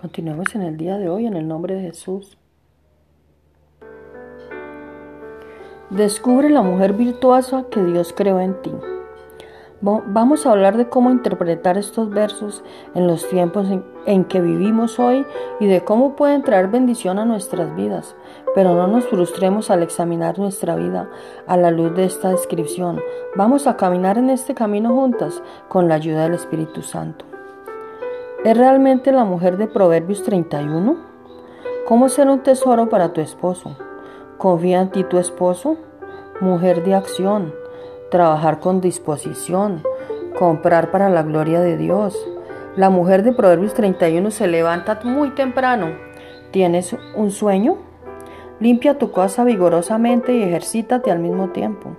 Continuemos en el día de hoy en el nombre de Jesús. Descubre la mujer virtuosa que Dios creó en ti. Vamos a hablar de cómo interpretar estos versos en los tiempos en, que vivimos hoy y de cómo pueden traer bendición a nuestras vidas. Pero no nos frustremos al examinar nuestra vida a la luz de esta descripción. Vamos a caminar en este camino juntas con la ayuda del Espíritu Santo. ¿Es realmente la mujer de Proverbios 31? ¿Cómo ser un tesoro para tu esposo? ¿Confía en ti tu esposo? Mujer de acción, trabajar con disposición, comprar para la gloria de Dios. La mujer de Proverbios 31 se levanta muy temprano. ¿Tienes un sueño? Limpia tu casa vigorosamente y ejercítate al mismo tiempo.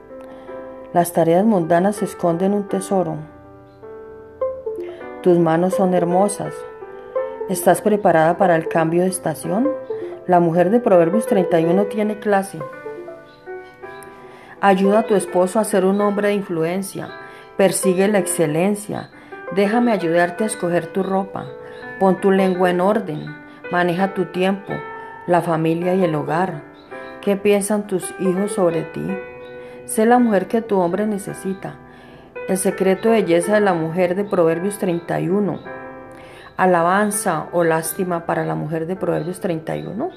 Las tareas mundanas esconden un tesoro. Tus manos son hermosas. ¿Estás preparada para el cambio de estación? La mujer de Proverbios 31 tiene clase. Ayuda a tu esposo a ser un hombre de influencia. Persigue la excelencia. Déjame ayudarte a escoger tu ropa. Pon tu lengua en orden. Maneja tu tiempo, la familia y el hogar. ¿Qué piensan tus hijos sobre ti? Sé la mujer que tu hombre necesita. El secreto de belleza de la mujer de Proverbios 31. Alabanza o lástima para la mujer de Proverbios 31.